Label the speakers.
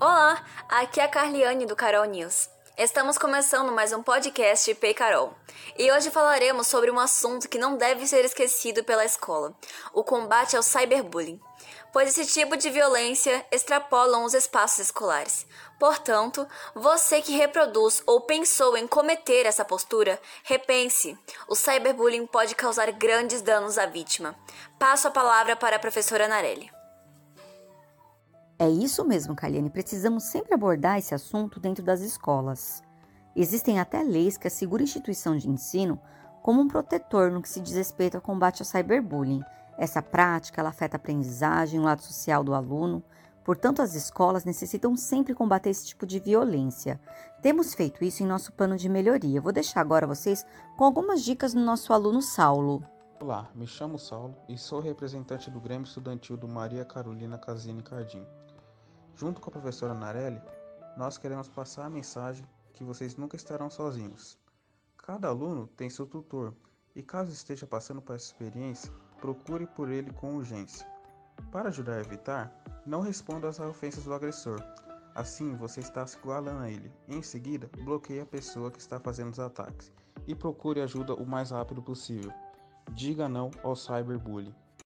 Speaker 1: Olá, aqui é a Carliane do Carol News. Estamos começando mais um podcast Pei Carol. E hoje falaremos sobre um assunto que não deve ser esquecido pela escola: o combate ao cyberbullying. Pois esse tipo de violência extrapolam os espaços escolares. Portanto, você que reproduz ou pensou em cometer essa postura, repense. O cyberbullying pode causar grandes danos à vítima. Passo a palavra para a professora Narelli.
Speaker 2: É isso mesmo, Kaliane. Precisamos sempre abordar esse assunto dentro das escolas. Existem até leis que asseguram a instituição de ensino como um protetor no que se diz respeito ao combate ao cyberbullying. Essa prática ela afeta a aprendizagem, o lado social do aluno. Portanto, as escolas necessitam sempre combater esse tipo de violência. Temos feito isso em nosso plano de melhoria. Vou deixar agora vocês com algumas dicas do nosso aluno Saulo.
Speaker 3: Olá, me chamo Saulo e sou representante do Grêmio Estudantil do Maria Carolina Casini Cardim. Junto com a professora Narelli, nós queremos passar a mensagem que vocês nunca estarão sozinhos. Cada aluno tem seu tutor e, caso esteja passando por essa experiência, procure por ele com urgência. Para ajudar a evitar, não responda às ofensas do agressor. Assim, você está se igualando a ele. Em seguida, bloqueie a pessoa que está fazendo os ataques e procure ajuda o mais rápido possível. Diga não ao cyberbullying.